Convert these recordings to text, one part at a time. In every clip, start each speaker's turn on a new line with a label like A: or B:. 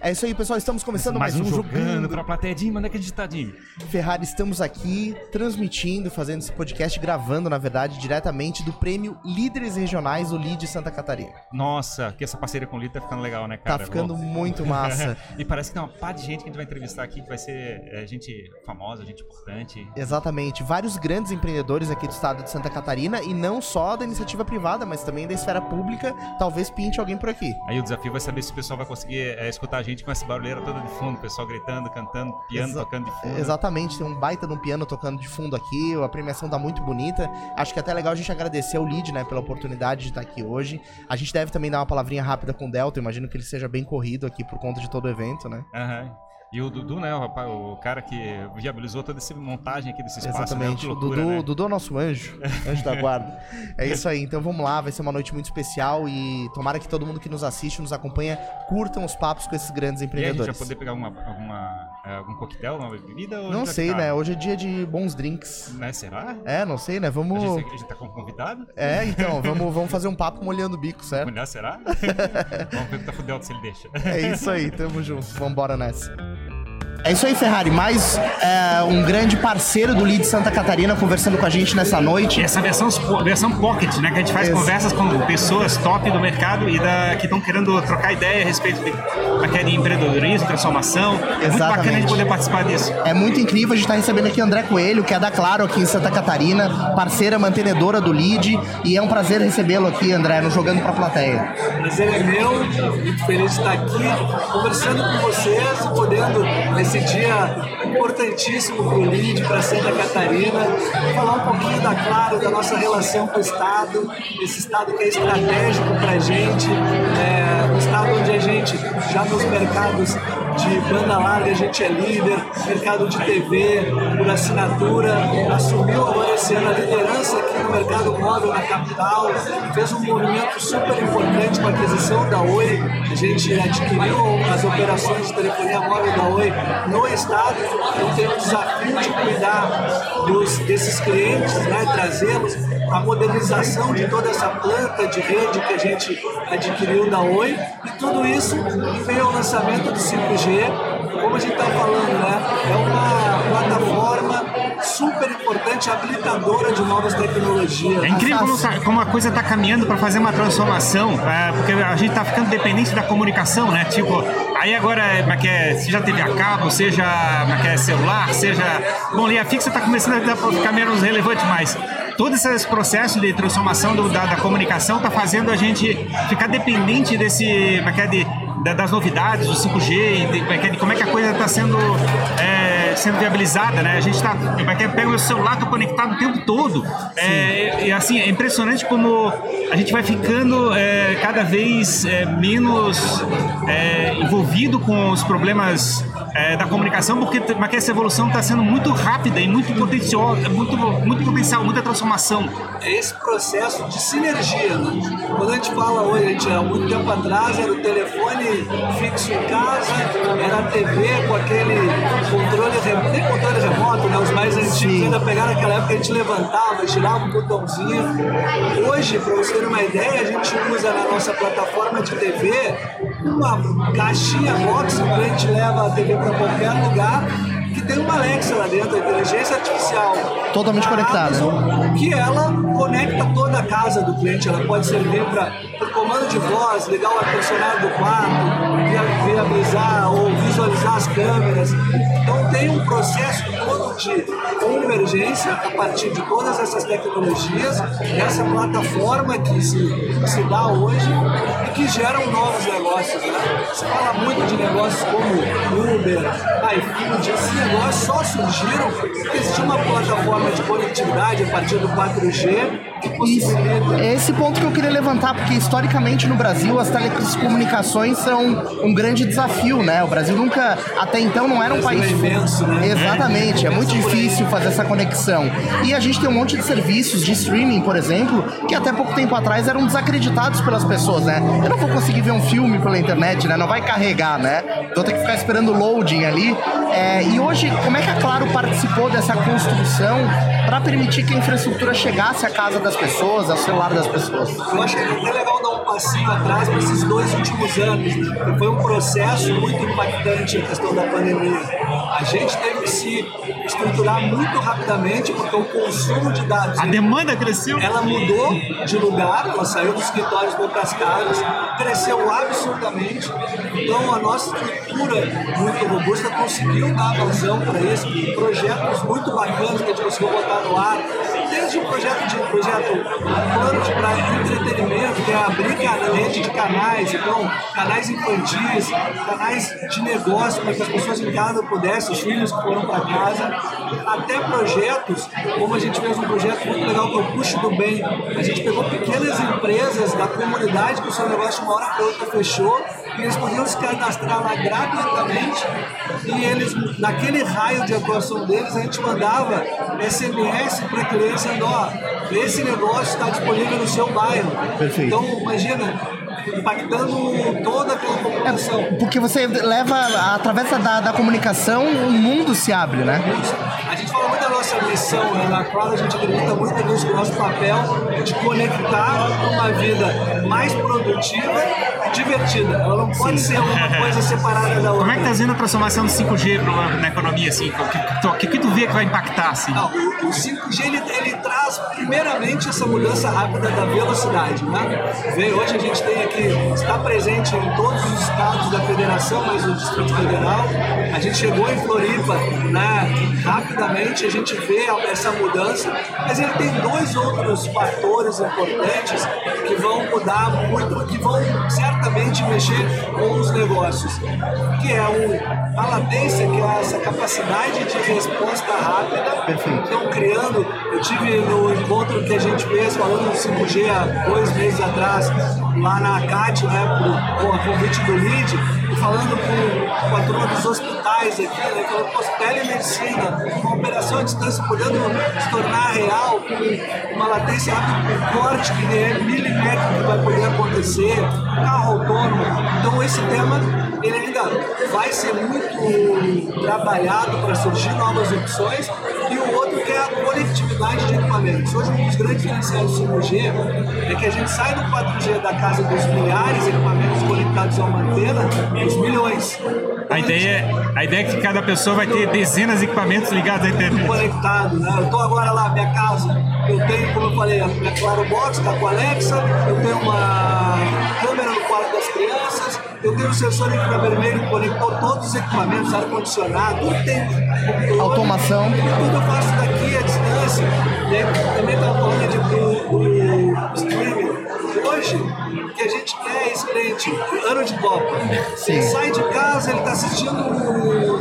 A: É isso aí, pessoal. Estamos começando mais,
B: mais um jogando,
A: jogando
B: pra plateia. Jim, manda acreditar, Jim.
A: Ferrari, estamos aqui transmitindo, fazendo esse podcast, gravando, na verdade, diretamente do prêmio Líderes Regionais, o LID Santa Catarina.
B: Nossa, que essa parceria com o Lito tá ficando legal, né, cara?
A: Tá ficando muito massa.
B: e parece que tem uma pá de gente que a gente vai entrevistar aqui que vai ser é, gente famosa, gente importante.
A: Exatamente. Vários grandes empreendedores aqui do estado de Santa Catarina e não só da iniciativa privada, mas também da esfera pública. Talvez pinte alguém por aqui.
B: Aí o desafio vai saber se o pessoal vai conseguir é, escutar a gente com essa barulheira toda de fundo, o pessoal gritando, cantando, piano
A: Exa-
B: tocando de fundo.
A: Exatamente, tem um baita de um piano tocando de fundo aqui, a premiação tá muito bonita. Acho que é até legal a gente agradecer ao Lid, né, pela oportunidade de estar aqui hoje. A gente deve também dar uma palavrinha rápida com o Delta, imagino que ele seja bem corrido aqui por conta de todo o evento, né?
B: Aham. E o Dudu, né, o, rapaz, o cara que viabilizou toda essa montagem aqui desse espaço.
A: Exatamente.
B: Né?
A: O
B: Que loucura,
A: Dudu,
B: né?
A: Dudu é o nosso anjo, anjo da guarda. É isso aí, então vamos lá, vai ser uma noite muito especial e tomara que todo mundo que nos assiste, nos acompanha, curtam os papos com esses grandes
B: E aí, a gente vai
A: empreendedores.
B: poder pegar alguma, alguma, é, algum coquetel, uma bebida? Ou a
A: Não sei,
B: ficar-
A: né? Hoje é dia de bons drinks.
B: Né, será?
A: É, não sei, né?
B: A
A: Vamos.
B: gente, a gente tá como convidado?
A: É, então, vamos, vamos fazer um papo molhando o bico, certo?
B: Mulher, será? Vamos perguntar pro Delta se ele deixa.
A: É isso aí, tamo junto. Vambora nessa. É isso aí, Ferrari. Mais é, um grande parceiro do Lead Santa Catarina conversando com a gente nessa noite.
C: Essa versão, versão pocket, né? Que a gente faz
A: Ex-
C: conversas com pessoas top do mercado e da, que estão querendo trocar ideia a respeito de empreendedorismo, transformação. É muito bacana a
A: Exatamente.
C: gente poder participar disso.
A: É muito incrível, a gente tá recebendo aqui André Coelho, que é da Claro aqui em Santa Catarina, parceira mantenedora do Lead, e é um prazer recebê-lo aqui, André, no Jogando pra Plateia.
D: prazer é meu, muito feliz de estar aqui conversando com vocês e podendo, nesse dia importantíssimo para o LID, para Santa Catarina, falar um pouquinho da Claro, da nossa relação com o Estado, esse Estado que é estratégico para a gente, é, um Estado onde a gente, já nos mercados de banda larga, a gente é líder, mercado de TV, por assinatura, assumiu agora esse ano a liderança aqui no mercado móvel na capital, fez um movimento super importante com a aquisição da Oi, a gente adquiriu as operações de telefonia móvel da Oi no estado, então tem o desafio de cuidar dos, desses clientes, né, trazê-los, a modernização de toda essa planta de rede que a gente adquiriu da Oi, e tudo isso veio ao lançamento do 5G, como a gente está falando, né, é uma plataforma super importante, habilitadora de novas tecnologias.
C: É incrível como, como a coisa está caminhando para fazer uma transformação, é, porque a gente está ficando dependente da comunicação, né? Tipo, aí agora, é que é, seja TV a cabo, seja é é, celular, seja. Bom, linha fixa está começando a ficar menos relevante, mas todo esse processo de transformação do- da, da comunicação está fazendo a gente ficar dependente desse. É é, de, das novidades, do 5G, e de, como, é que é, de como é que a coisa está sendo. é, sendo viabilizada, né? A gente tá, é é, pega o celular, tá conectado o tempo todo. É, e assim, é impressionante como a gente vai ficando é, cada vez é, menos envolvido com os problemas é, da comunicação, porque como é que essa evolução está sendo muito rápida e muito potencial, muito, muito potencial, muita transformação.
D: é esse processo de sinergia. Né? Quando a gente fala hoje, a gente, há muito tempo atrás era o telefone fixo em casa, era a TV com aquele controle remoto, nem controle remoto, né? os mais antigos
A: Sim.
D: ainda pegaram naquela época, a gente levantava, girava um botãozinho. Hoje, para vocês terem uma ideia, a gente usa na nossa plataforma de TV uma caixinha box, que a gente leva a TV para qualquer lugar, que tem uma Alexa lá dentro, a inteligência artificial.
A: Totalmente
D: da
A: conectada.
D: Amazon, que ela conecta toda a casa do cliente. Ela pode servir para comando de voz, ligar o ar-condicionado do quarto, via- viabilizar ou visualizar as câmeras. Então tem um processo todo de convergência a partir de todas essas tecnologias, essa plataforma que se, se dá hoje e que geram novos negócios. Né? Se fala muito de negócios como Uber, iFood, esses negócios só surgiram porque existia uma plataforma de conectividade a partir do 4G que
A: Isso.
D: possibilita.
A: É esse ponto que eu queria levantar, porque historicamente no Brasil as telecomunicações são um grande desafio, né? O Brasil nunca, até então, não era um
D: Brasil
A: país.
D: é imenso, né?
A: Exatamente, é muito
D: Imenso por aí.
A: difícil fazer essa conexão. E a gente tem um monte de serviços de streaming, por exemplo, que até pouco tempo atrás eram desacreditados pelas pessoas, né? Eu não vou conseguir ver um filme pela internet, né? Não vai carregar, né? Vou ter que ficar esperando o loading ali. É, e hoje, como é que a Claro participou dessa construção para permitir que a infraestrutura chegasse à casa das pessoas, ao celular das pessoas?
D: Eu acho que é legal passinho atrás para esses dois últimos anos. Né? Foi um processo muito impactante a questão da pandemia. A gente teve que se estruturar muito rapidamente porque o consumo de dados.
C: A demanda cresceu?
D: Ela mudou de lugar, ela saiu dos escritórios para as casas, cresceu absurdamente. Então a nossa estrutura muito robusta conseguiu dar vazão para isso, projetos muito bacanas que a gente conseguiu botar no ar, desde um projeto de projeto plano de para entretenimento, que é abrir a rede de canais, então canais infantis, canais de negócio para que as pessoas em casa pudessem, os filhos que foram para casa, até projetos, como a gente fez um projeto muito legal que é o Puxo do Bem. A gente pegou pequenas empresas da comunidade que o seu negócio uma hora para outra fechou eles podiam se cadastrar lá gratuitamente e eles, naquele raio de atuação deles, a gente mandava SMS para a criança, ó, esse negócio está disponível no seu bairro.
A: Perfeito.
D: Então, imagina, impactando toda aquela população.
A: É, porque você leva, através da, da comunicação, o mundo se abre, né?
D: A gente fala muito da nossa missão, né? na qual a gente acredita muito no nosso papel de conectar uma vida mais produtiva divertida. Ela não pode ser uma coisa separada da outra.
C: Como é que está sendo a transformação do 5G pra- na economia, assim? O que, que, que tu vê que vai impactar, assim?
D: Não, o, o 5G ele, ele traz primeiramente essa mudança rápida da velocidade, né? Vê, hoje a gente tem aqui, está presente em todos os estados da federação, mas no Distrito Federal, a gente chegou em Floripa, né? Rapidamente a gente vê essa mudança, mas ele tem dois outros fatores importantes que vão mudar muito, que vão certamente mexer com os negócios, que é o, a latência, que é essa capacidade de resposta rápida
A: Perfeito.
D: estão criando. Eu tive no encontro que a gente fez falando do 5G há dois meses atrás, lá na ACAT, né, com a convite do LID, falando com, com a turma dos hospitais aqui, né, falando, pô, telemedicina, uma operação à distância podendo se tornar real, com uma latência rápida, com corte que é milimétrico que vai poder acontecer, carro autônomo. Então esse tema ele ainda vai ser muito trabalhado para surgir novas opções e o outro que é a conectividade de equipamentos. Hoje um dos grandes diferenciais do 5G é que a gente sai do 4G da casa dos milhares de equipamentos conectados a uma antena dos milhões.
C: A ideia, a ideia é que cada pessoa vai ter dezenas de equipamentos ligados à internet.
D: conectado, né? Eu tô agora lá, minha casa, eu tenho, como eu falei, a minha Claro Box, tá com a Alexa, eu tenho uma câmera no quarto das crianças, eu tenho um sensor infravermelho que conectou todos os equipamentos, ar-condicionado, tudo tem.
A: Automação.
D: Tudo eu faço daqui à distância. E aí, também estava falando de, do, streaming. Hoje, o que a gente quer é esse cliente, ano de Copa. Ele sai de casa, ele está assistindo um,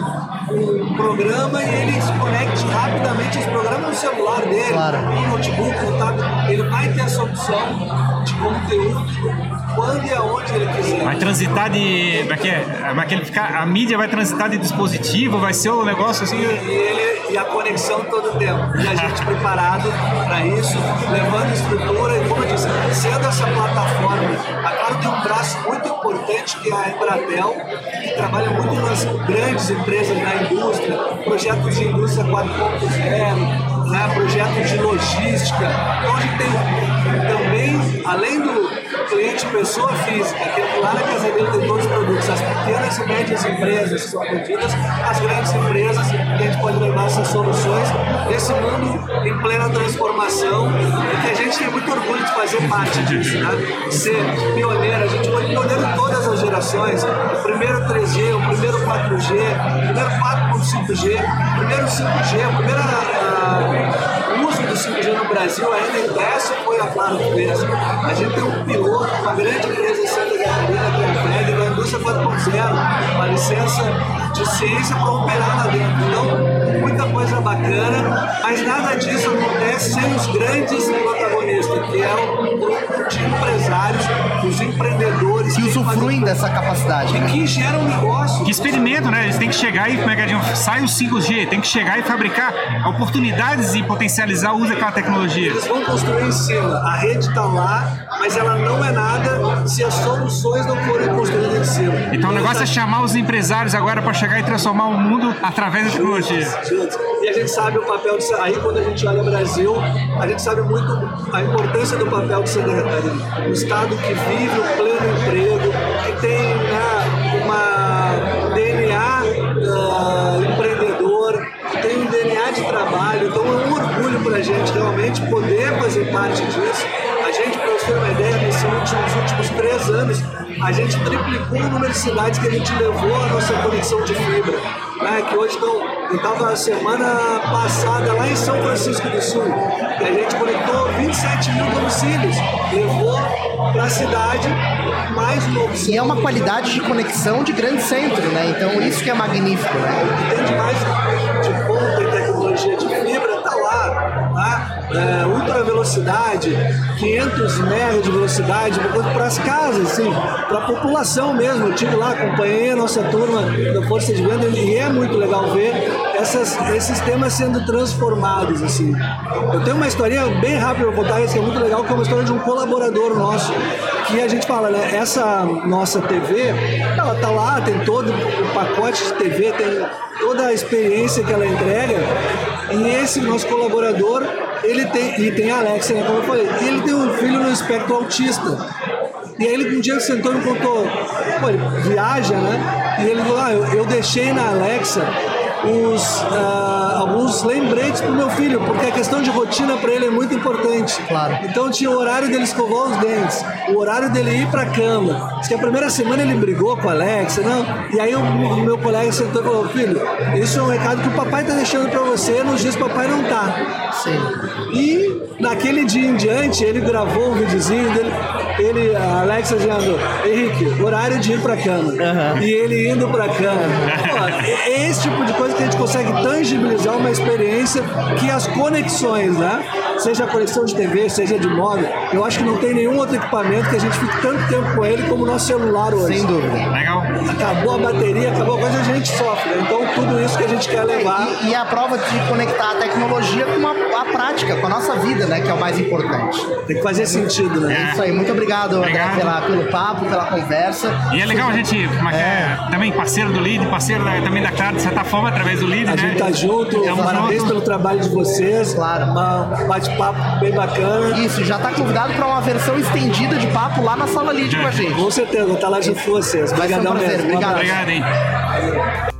D: um programa e ele se conecte rapidamente esse programa no celular dele,
A: Claro.
D: no notebook, no tablet. Ele vai ter essa opção de conteúdo quando e aonde ele quiser.
C: Vai transitar de. É que é? Como é que ele a mídia vai transitar de dispositivo, vai ser um negócio assim.
D: e ele e a conexão todo o tempo. E a gente preparado para isso, levando estrutura e, como eu disse, sendo essa plataforma. A Claro tem um braço muito importante que é a Embratel, que trabalha muito nas grandes empresas da indústria, projetos de indústria 4.0, né, projetos de logística. Então a gente tem também, além do cliente pessoa física, que lá na casa dele tem todos os produtos, as pequenas e médias empresas que são atendidas, as grandes empresas, que a gente pode levar essas soluções nesse mundo em plena transformação e que a gente tem muito orgulho de fazer parte disso, né? Ser pioneiro, a gente foi pioneiro em todas as gerações, o primeiro 3G, o primeiro 4G, o primeiro 4.5G, o primeiro 5G, o primeiro ah, uso do 5G no Brasil ainda teste foi a que fez. A gente tem um piloto, uma grande empresa em Santa Catarina, que é a FED, da indústria 4.0, uma licença de ciência para operar lá dentro. Então, muita coisa bacana, mas nada disso acontece sem os grandes protagonistas, que é o grupo de empresários, os empreendedores
A: Que usufruem dessa capacidade.
D: e
A: né?
D: que geram negócio.
C: Que experimento, né? Eles têm que chegar e, como é que sai o 5G, tem que chegar e fabricar oportunidades e potencializar o uso daquela tecnologia.
D: Eles vão construir em cima. A rede está lá, mas ela não é nada se as soluções não forem construídas em cima.
C: Então o negócio é chamar os empresários agora para chegar e transformar o mundo através da tecnologia.
D: desenvolvidos. E a gente sabe o papel de aí quando a gente olha o Brasil, a gente sabe muito a importância do papel de Catarina. Um estado que vive o pleno emprego, que tem né, uma DNA uh, empreendedor, que tem um DNA de trabalho. Então é um orgulho para a gente realmente poder fazer parte disso. A gente, para você ter uma ideia, nesses últimos, últimos três anos, a gente triplicou o número de cidades que a gente levou a nossa conexão de fibra. Né, que hoje estão. Eu estava semana passada lá em São Francisco do Sul, que a gente conectou 27 mil domicílios, levou para a cidade mais opção.
A: E é uma qualidade de conexão de grande centro, né? Então isso que é magnífico, né?
D: O que tem de mais de ponta em tecnologia de fibra está lá. Tá? É, ultra velocidade, 500 MB de velocidade para as casas, assim, para a população mesmo. Eu tive lá, acompanhei a nossa turma da Força de Venda e é muito legal ver essas, esses temas sendo transformados. Assim. Eu tenho uma historinha bem rápida para contar, que é muito legal, que é uma história de um colaborador nosso que a gente fala, né? Essa nossa TV, ela tá lá, tem todo o pacote de TV, tem toda a experiência que ela entrega. E esse nosso colaborador, ele tem, e tem a Alexa, né, como eu falei, ele tem um filho no espectro autista. E aí ele um dia sentou e me contou, pô, ele viaja, né? E ele falou, ah, eu, eu deixei na Alexa os, uh, alguns lembretes para o meu filho, porque a questão de rotina para ele é muito importante.
A: Claro.
D: Então tinha o horário dele escovar os dentes, o horário dele ir para a cama. Diz que a primeira semana ele brigou com a Alexa, não? E aí o, o meu colega sentou e falou: Filho, isso é um recado que o papai está deixando para você nos dias que o papai não tá.
A: Sim.
D: E naquele dia em diante ele gravou um videozinho dele, ele, a Alexa dizendo: Henrique, horário de ir para a cama.
A: Uhum.
D: E ele indo para a cama. Pô, é esse tipo de coisa que a gente consegue tangibilizar uma experiência que as conexões, né? Seja a conexão de TV, seja de móvel, eu acho que não tem nenhum outro equipamento que a gente fique tanto tempo com ele como o nosso celular hoje.
A: Sem dúvida.
C: Legal.
D: Acabou a bateria, acabou a coisa, a gente sofre. né? Então tudo isso que a gente quer levar.
A: E, e é a prova de conectar a tecnologia com a, a prática, com a nossa vida, né? Que é o mais importante.
D: Tem que fazer sentido, né?
A: Isso aí, muito obrigado, André,
C: Obrigado.
A: pela, pelo papo, pela conversa.
C: E é legal a gente, como é que é, também parceiro do Lead, parceiro da- também da Claro, de certa forma, através do Lead,
D: A
C: né?
D: gente tá junto,
C: Tamo
D: parabéns
C: junto.
D: pelo trabalho de vocês.
A: Claro.
D: Um bate-papo bem bacana.
A: Isso, já tá convidado para uma versão estendida de papo lá na sala Lid com a gente.
D: Com certeza, estar lá junto com vocês.
A: Um
D: Obrigadão
A: prazer, obrigado.
C: Obrigado, hein?